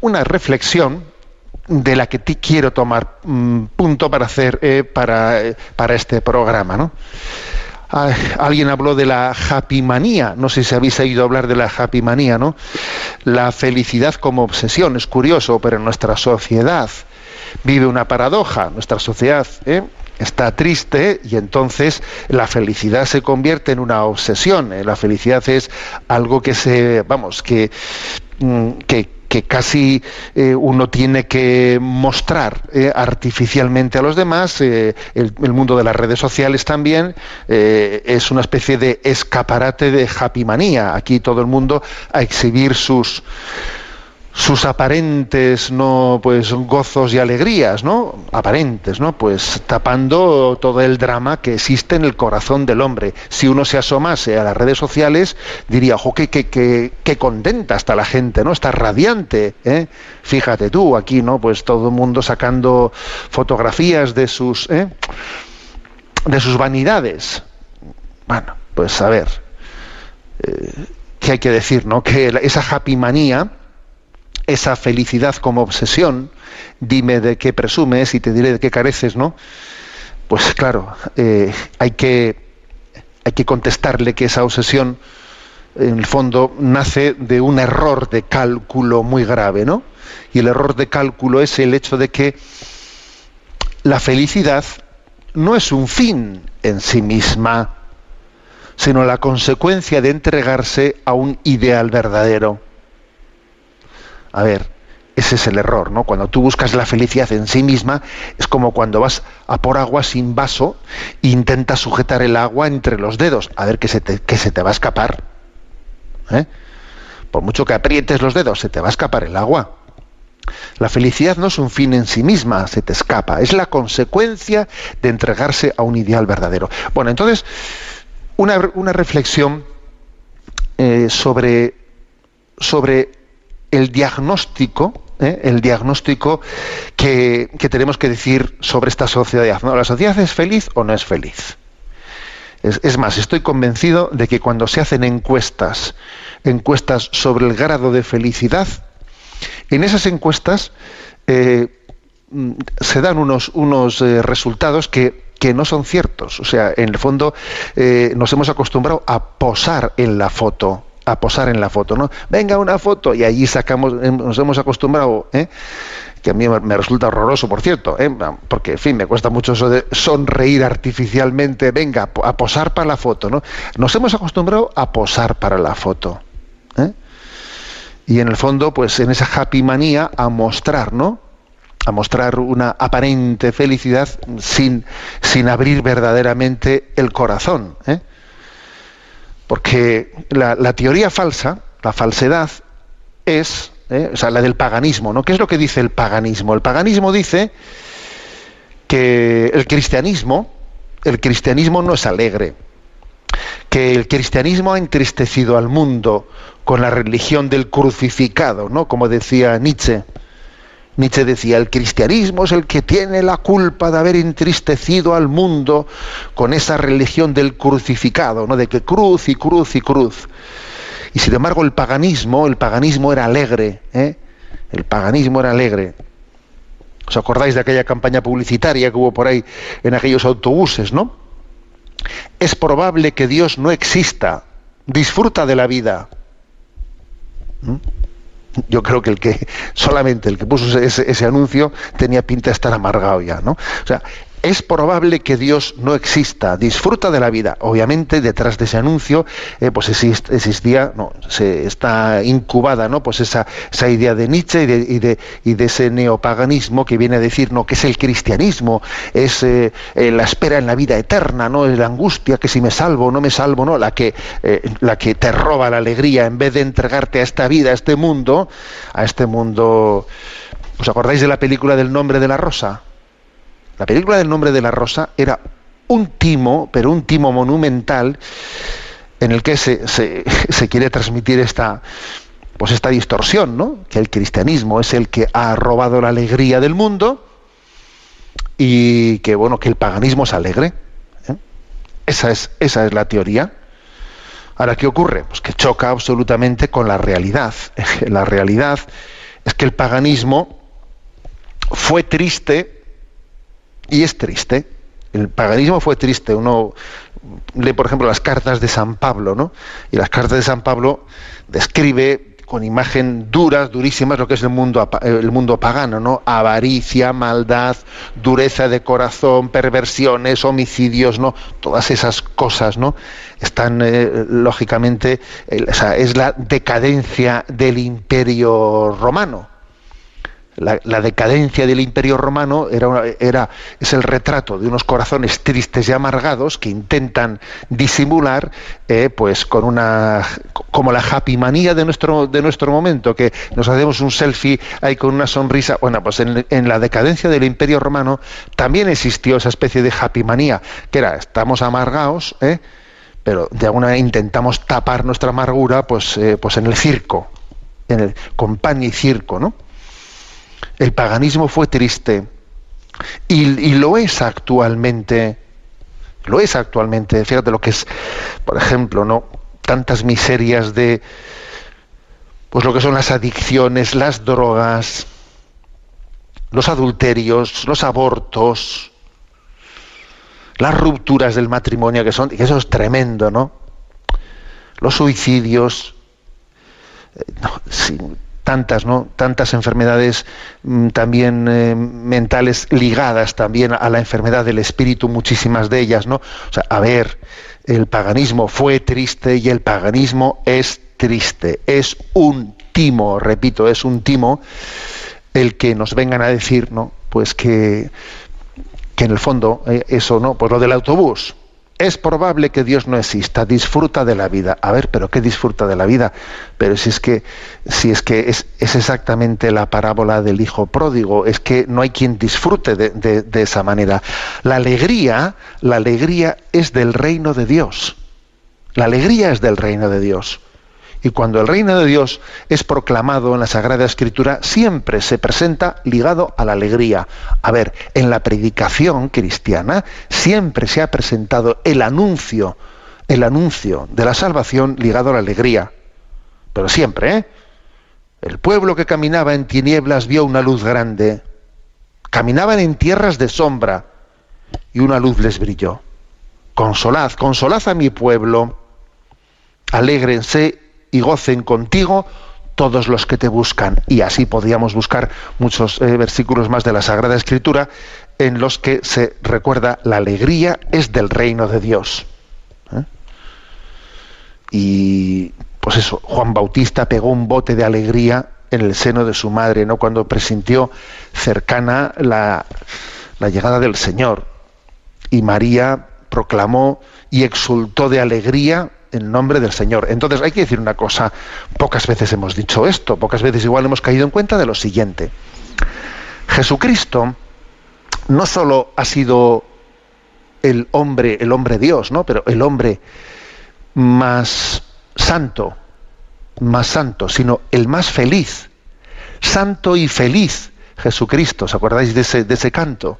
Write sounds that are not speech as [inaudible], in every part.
una reflexión de la que te quiero tomar mm, punto para hacer eh, para, eh, para, este programa. ¿no? Ah, alguien habló de la happy manía, no sé si habéis oído hablar de la happy manía, ¿no? La felicidad como obsesión, es curioso, pero en nuestra sociedad vive una paradoja, nuestra sociedad ¿eh? está triste y entonces la felicidad se convierte en una obsesión, la felicidad es algo que se, vamos, que, mm, que que casi eh, uno tiene que mostrar eh, artificialmente a los demás. Eh, el, mundo de las redes sociales también es una especie de escaparate de happy manía. Aquí todo el mundo a exhibir sus sus aparentes no pues gozos y alegrías no aparentes no pues tapando todo el drama que existe en el corazón del hombre. Si uno se asomase a las redes sociales diría ojo qué, qué, contenta está la gente no está radiante ¿eh? fíjate tú aquí no pues todo el mundo sacando fotografías de sus ¿eh? de sus vanidades bueno pues a ver eh, qué hay que decir no que esa happy manía esa felicidad como obsesión, dime de qué presumes y te diré de qué careces, ¿no? Pues claro, eh, hay, que, hay que contestarle que esa obsesión, en el fondo, nace de un error de cálculo muy grave, ¿no? Y el error de cálculo es el hecho de que la felicidad no es un fin en sí misma, sino la consecuencia de entregarse a un ideal verdadero. A ver, ese es el error, ¿no? Cuando tú buscas la felicidad en sí misma, es como cuando vas a por agua sin vaso e intentas sujetar el agua entre los dedos, a ver que se te, se te va a escapar. ¿eh? Por mucho que aprietes los dedos, se te va a escapar el agua. La felicidad no es un fin en sí misma, se te escapa, es la consecuencia de entregarse a un ideal verdadero. Bueno, entonces, una, reflexión eh, sobre, sobre el diagnóstico, ¿eh? el diagnóstico que, tenemos que decir sobre esta sociedad. ¿La sociedad es feliz o no es feliz? Es, más, estoy convencido de que cuando se hacen encuestas, encuestas sobre el grado de felicidad, en esas encuestas eh, se dan unos, unos eh, resultados que, no son ciertos. O sea, en el fondo nos hemos acostumbrado a posar en la foto a posar en la foto, ¿no? Venga una foto y allí sacamos, em, nos hemos acostumbrado, ¿eh? que a mí me resulta horroroso, por cierto, ¿eh? porque, en fin, me cuesta mucho eso de sonreír artificialmente, venga, a posar para la foto, ¿no? Nos hemos acostumbrado a posar para la foto. ¿eh? Y en el fondo, pues en esa happy manía, a mostrar, ¿no? a mostrar una aparente felicidad sin, sin abrir verdaderamente el corazón. ¿eh? Porque la, teoría falsa, la falsedad, es, ¿eh? o sea, la del paganismo, ¿no? ¿Qué es lo que dice el paganismo? El paganismo dice que el cristianismo, el cristianismo no es alegre, que el cristianismo ha entristecido al mundo con la religión del crucificado, ¿no? Como decía Nietzsche. Nietzsche decía, el cristianismo es el que tiene la culpa de haber entristecido al mundo con esa religión del crucificado, ¿no? de que cruz y cruz y cruz. Y sin embargo el paganismo, el paganismo era alegre, ¿eh? el paganismo era alegre. ¿Os acordáis de aquella campaña publicitaria que hubo por ahí en aquellos autobuses, no? Es probable que Dios no exista, disfruta de la vida. ¿Mm? Yo creo que el que solamente el que puso ese, ese, anuncio tenía pinta de estar amargado ya, ¿no? Es probable que Dios no exista, disfruta de la vida. Obviamente, detrás de ese anuncio, eh, pues existía, no, se está incubada, ¿no? Pues esa, esa idea de Nietzsche y de, y de, ese neopaganismo que viene a decir, no, que es el cristianismo, es eh, eh, la espera en la vida eterna, no, es la angustia, que si me salvo no me salvo, no, la que, la que te roba la alegría en vez de entregarte a esta vida, a este mundo, a este mundo. ¿Os acordáis de la película del nombre de la rosa? La película del nombre de la rosa era un timo, pero un timo monumental, en el que [laughs] se, quiere transmitir esta, pues esta distorsión, ¿no? Que el cristianismo es el que ha robado la alegría del mundo y que bueno, que el paganismo es alegre. ¿eh? Esa, es, esa es la teoría. Ahora, ¿qué ocurre? Pues que choca absolutamente con la realidad. [laughs] La realidad es que el paganismo fue triste y es triste. El paganismo fue triste. Uno lee, por ejemplo, las cartas de San Pablo, ¿no? Y las cartas de San Pablo describe con imagen duras, durísimas, lo que es el mundo, el mundo pagano, ¿no? Avaricia, maldad, dureza de corazón, perversiones, homicidios, ¿no? Todas esas cosas, ¿no? Están, eh, lógicamente, o sea, es la decadencia del imperio romano la, decadencia del imperio romano era, era, es el retrato de unos corazones tristes y amargados que intentan disimular eh, pues con una como la happy manía de nuestro de nuestro momento que nos hacemos un selfie ahí con una sonrisa bueno pues en, la decadencia del imperio romano también existió esa especie de happy manía que era estamos amargados ¿eh? pero de alguna manera intentamos tapar nuestra amargura pues eh, pues en el circo en el, con pan y circo no el paganismo fue triste y, lo es actualmente. Lo es actualmente. Fíjate lo que es, por ejemplo, ¿no? Tantas miserias de pues lo que son las adicciones, las drogas, los adulterios, los abortos, las rupturas del matrimonio, que son, que eso es tremendo, ¿no? Los suicidios, eh, tantas, ¿no? Tantas enfermedades mm, también eh, mentales ligadas también a la enfermedad del espíritu, muchísimas de ellas, ¿no? O sea, a ver, el paganismo fue triste y el paganismo es triste, es un timo, repito, es un timo el que nos vengan a decir, ¿no? Pues que, que en el fondo eh, eso, ¿no? Pues lo del autobús, es probable que Dios no exista, disfruta de la vida. A ver, pero ¿qué disfruta de la vida? Pero si es que, si es, que es, exactamente la parábola del hijo pródigo, es que no hay quien disfrute de, de esa manera. La alegría, la alegría es del reino de Dios. La alegría es del reino de Dios. Y cuando el reino de Dios es proclamado en la Sagrada Escritura, siempre se presenta ligado a la alegría. A ver, en la predicación cristiana siempre se ha presentado el anuncio, el anuncio de la salvación ligado a la alegría. Pero siempre, ¿eh? El pueblo que caminaba en tinieblas vio una luz grande. Caminaban en tierras de sombra y una luz les brilló. Consolad, consolad a mi pueblo. Alégrense y gocen contigo todos los que te buscan. Y así podríamos buscar muchos eh, versículos más de la Sagrada Escritura en los que se recuerda la alegría es del reino de Dios. ¿eh? Y pues eso, Juan Bautista pegó un bote de alegría en el seno de su madre, ¿no? Cuando presintió cercana la, la llegada del Señor. Y María proclamó y exultó de alegría en nombre del Señor. Entonces hay que decir una cosa, pocas veces hemos dicho esto, pocas veces igual hemos caído en cuenta de lo siguiente. Jesucristo no solo ha sido el hombre, el hombre Dios, ¿no? Pero el hombre más santo, más santo, sino el más feliz. Santo y feliz Jesucristo, ¿os acordáis de ese, de ese canto?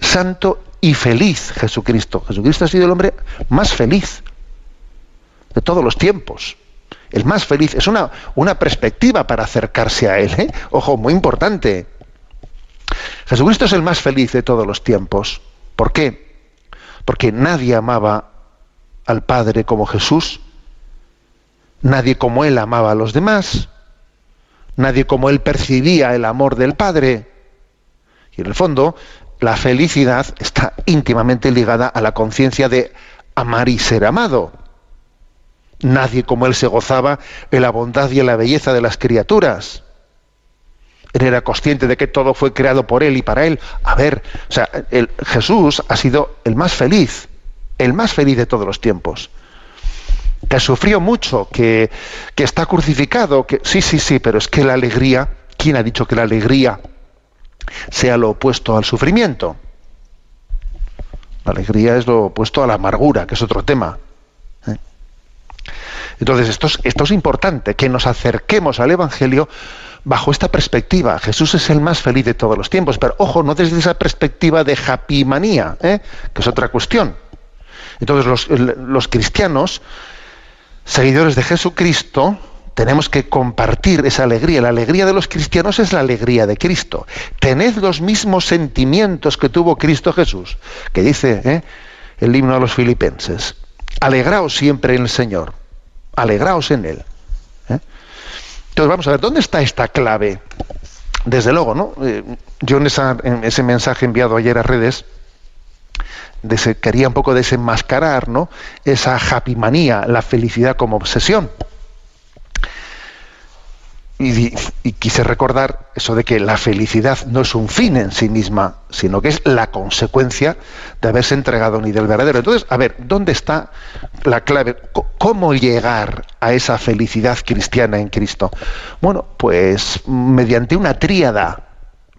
Santo y feliz Jesucristo. Jesucristo ha sido el hombre más feliz de todos los tiempos. El más feliz. Es una, una perspectiva para acercarse a Él. ¿eh? Ojo, muy importante. Jesucristo es el más feliz de todos los tiempos. ¿Por qué? Porque nadie amaba al Padre como Jesús. Nadie como Él amaba a los demás. Nadie como Él percibía el amor del Padre. Y en el fondo, la felicidad está íntimamente ligada a la conciencia de amar y ser amado. Nadie como él se gozaba en la bondad y en la belleza de las criaturas. Él era consciente de que todo fue creado por él y para él. A ver, o sea, el, Jesús ha sido el más feliz, el más feliz de todos los tiempos. Que sufrió mucho, que, que está crucificado, que sí, sí, sí, pero es que la alegría, ¿quién ha dicho que la alegría sea lo opuesto al sufrimiento? La alegría es lo opuesto a la amargura, que es otro tema. Entonces, esto es, importante, que nos acerquemos al Evangelio bajo esta perspectiva. Jesús es el más feliz de todos los tiempos, pero ojo, no desde esa perspectiva de happy manía, ¿eh? que es otra cuestión. Entonces, los, los cristianos, seguidores de Jesucristo, Tenemos que compartir esa alegría. La alegría de los cristianos es la alegría de Cristo. Tened los mismos sentimientos que tuvo Cristo Jesús, que dice ¿eh? el himno a los filipenses. Alegraos siempre en el Señor. Alegraos en Él. ¿eh? Entonces vamos a ver, ¿dónde está esta clave? Desde luego, ¿no? Eh, yo en, ese mensaje enviado ayer a redes, quería un poco desenmascarar ¿no? esa happy manía, la felicidad como obsesión. Y, quise recordar eso de que la felicidad no es un fin en sí misma, sino que es la consecuencia de haberse entregado ni del verdadero. Entonces, a ver, ¿dónde está la clave? ¿Cómo llegar a esa felicidad cristiana en Cristo? Bueno, pues mediante una tríada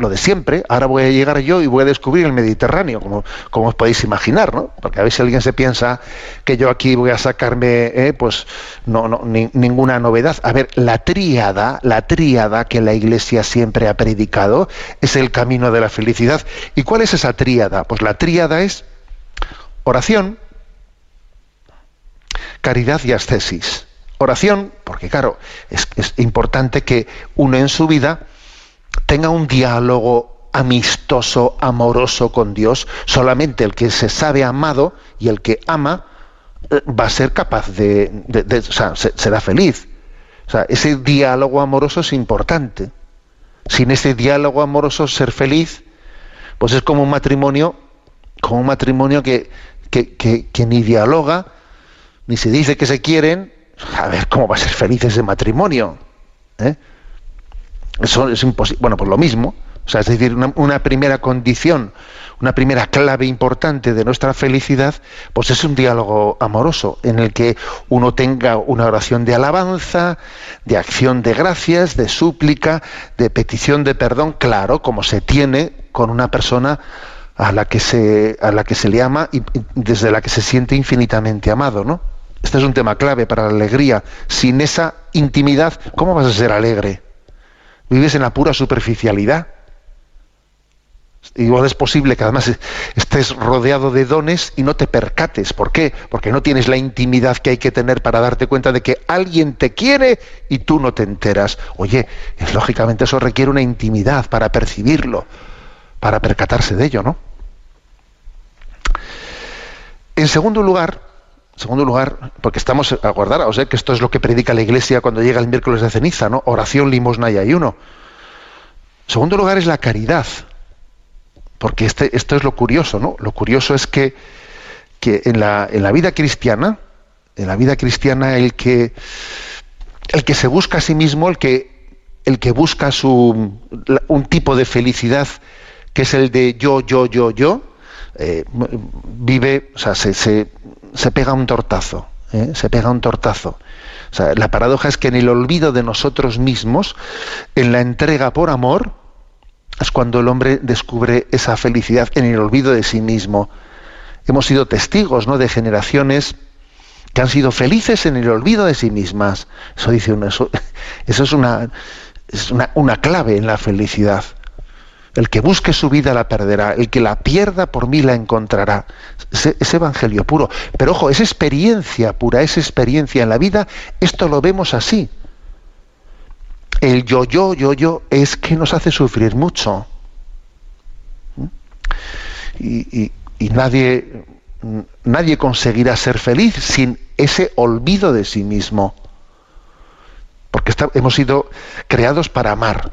lo de siempre, ahora voy a llegar yo y voy a descubrir el Mediterráneo, como, como os podéis imaginar, ¿no? Porque a ver si alguien se piensa que yo aquí voy a sacarme, eh, pues, no, no ninguna novedad. A ver, la tríada, la tríada que la Iglesia siempre ha predicado es el camino de la felicidad. ¿Y cuál es esa tríada? Pues la tríada es oración, caridad y ascesis. Oración, porque claro, es, es importante que uno en su vida tenga un diálogo amistoso, amoroso con Dios, solamente el que se sabe amado y el que ama eh, va a ser capaz de, o sea, será feliz. O sea, ese diálogo amoroso es importante. Sin ese diálogo amoroso ser feliz, pues es como un matrimonio, como un matrimonio que, que ni dialoga, ni se dice que se quieren. A ver cómo va a ser feliz ese matrimonio. ¿eh? Eso es imposible. Bueno, pues lo mismo. O sea, es decir, una, primera condición, una primera clave importante de nuestra felicidad, pues es un diálogo amoroso en el que uno tenga una oración de alabanza, de acción de gracias, de súplica, de petición de perdón, claro, como se tiene con una persona a la que se, a la que se le ama y desde la que se siente infinitamente amado, ¿no? Este es un tema clave para la alegría. Sin esa intimidad, ¿cómo vas a ser alegre? Vives en la pura superficialidad. Igual es posible que además estés rodeado de dones y no te percates. ¿Por qué? Porque no tienes la intimidad que hay que tener para darte cuenta de que alguien te quiere y tú no te enteras. Oye, lógicamente eso requiere una intimidad para percibirlo, para percatarse de ello, ¿no? En segundo lugar, segundo lugar, porque estamos, acordaros, ¿eh? que esto es lo que predica la Iglesia cuando llega el miércoles de ceniza, ¿no? Oración, limosna y ayuno. segundo lugar es la caridad, porque este, esto es lo curioso, ¿no? Lo curioso es que, que en, la, en la vida cristiana, en la vida cristiana el que, el que se busca a sí mismo, el que, el que busca su, un tipo de felicidad que es el de yo, yo, yo, yo, eh, vive, o sea, se, se pega un tortazo, ¿eh? se pega un tortazo. la paradoja es que en el olvido de nosotros mismos, en la entrega por amor, es cuando el hombre descubre esa felicidad en el olvido de sí mismo. Hemos sido testigos ¿no? de generaciones que han sido felices en el olvido de sí mismas. Eso dice uno, eso, [laughs] es, una, es una clave en la felicidad. El que busque su vida la perderá, el que la pierda por mí la encontrará. Es, evangelio puro. Pero ojo, es experiencia pura, es experiencia en la vida. Esto lo vemos así. El yo, yo, yo, yo es que nos hace sufrir mucho. ¿Mm? Y, nadie, nadie conseguirá ser feliz sin ese olvido de sí mismo. Porque hemos sido creados para amar.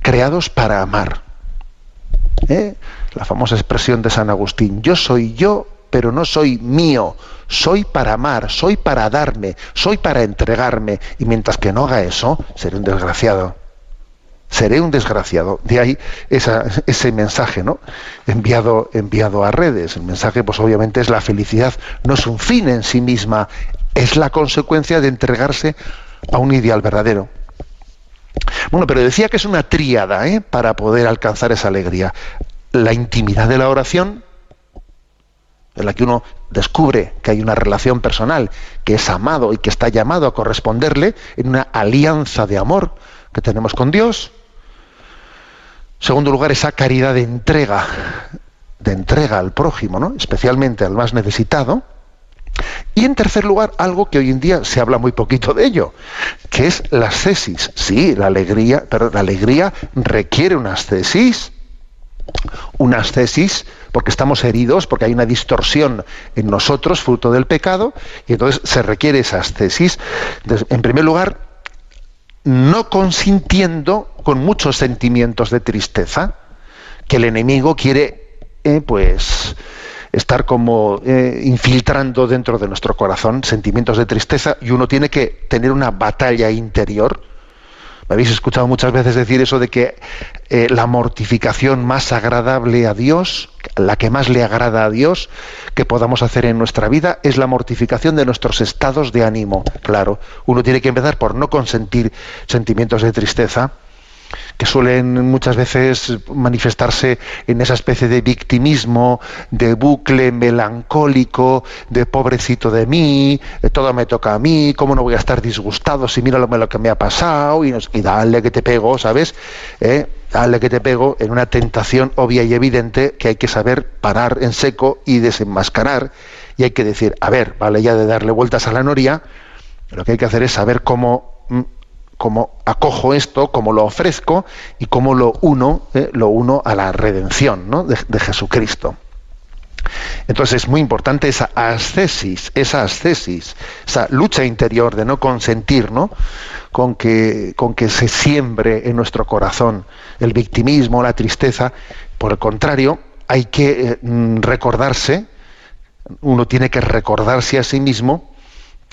Creados para amar. ¿Eh? La famosa expresión de San Agustín, yo soy yo, pero no soy mío, soy para amar, soy para darme, soy para entregarme, y mientras que no haga eso, seré un desgraciado. Seré un desgraciado. De ahí ese mensaje, ¿no? Enviado, enviado a redes. El mensaje, pues obviamente, es la felicidad. No es un fin en sí misma, es la consecuencia de entregarse a un ideal verdadero. Bueno, pero decía que es una tríada ¿eh? para poder alcanzar esa alegría. La intimidad de la oración, en la que uno descubre que hay una relación personal, que es amado y que está llamado a corresponderle en una alianza de amor que tenemos con Dios. segundo lugar, esa caridad de entrega, de entrega al prójimo, ¿no? especialmente al más necesitado. Y en tercer lugar, algo que hoy en día se habla muy poquito de ello, que es la ascesis. Sí, la alegría, pero la alegría requiere una ascesis. Una ascesis porque estamos heridos, porque hay una distorsión en nosotros, fruto del pecado, y entonces se requiere esa ascesis. en primer lugar, no consintiendo con muchos sentimientos de tristeza, que el enemigo quiere, eh, pues, estar como eh, infiltrando dentro de nuestro corazón sentimientos de tristeza y uno tiene que tener una batalla interior. Me habéis escuchado muchas veces decir eso de que eh, la mortificación más agradable a Dios, la que más le agrada a Dios que podamos hacer en nuestra vida es la mortificación de nuestros estados de ánimo. Claro, uno tiene que empezar por no consentir sentimientos de tristeza que suelen muchas veces manifestarse en esa especie de victimismo, de bucle melancólico, de pobrecito de mí, todo me toca a mí, cómo no voy a estar disgustado si mira lo, que me ha pasado y, y dale que te pego, ¿sabes? ¿Eh? Dale que te pego en una tentación obvia y evidente que hay que saber parar en seco y desenmascarar y hay que decir, a ver, vale ya de darle vueltas a la noria, lo que hay que hacer es saber cómo mm, cómo acojo esto, cómo lo ofrezco y cómo lo uno, eh, lo uno a la redención de, Jesucristo. Entonces es muy importante esa ascesis, esa ascesis, esa lucha interior de no consentir ¿no? Con, que, con que se siembre en nuestro corazón el victimismo, la tristeza. Por el contrario, hay que eh, mm, recordarse, uno tiene que recordarse a sí mismo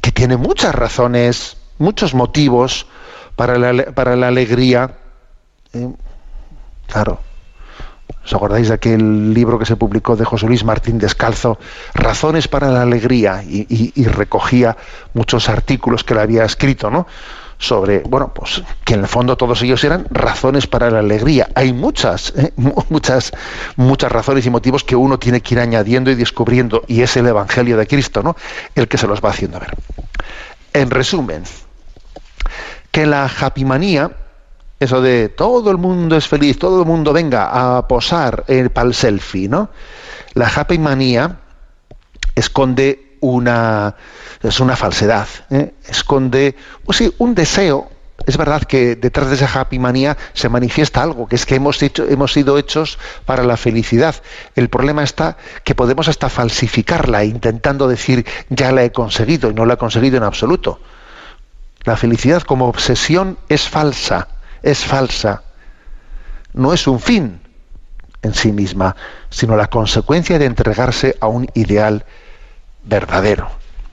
que tiene muchas razones, muchos motivos para la, alegría. ¿eh? claro. ¿Os acordáis de aquel libro que se publicó de José Luis Martín Descalzo, Razones para la Alegría? Y, recogía muchos artículos que le había escrito, ¿no? Sobre, bueno, pues que en el fondo todos ellos eran razones para la alegría. Hay muchas, ¿eh? [laughs] muchas, muchas razones y motivos que uno tiene que ir añadiendo y descubriendo, y es el Evangelio de Cristo, ¿no? El que se los va haciendo ver. En resumen, que la happymanía, eso de todo el mundo es feliz, todo el mundo venga a posar para el selfie, ¿no? La happymanía esconde una es una falsedad, ¿eh? esconde pues sí, un deseo. Es verdad que detrás de esa happy manía se manifiesta algo, que es que hemos, hecho, hemos sido hechos para la felicidad. El problema está que podemos hasta falsificarla intentando decir ya la he conseguido y no la he conseguido en absoluto. La felicidad como obsesión es falsa, es falsa. No es un fin en sí misma, sino la consecuencia de entregarse a un ideal verdadero.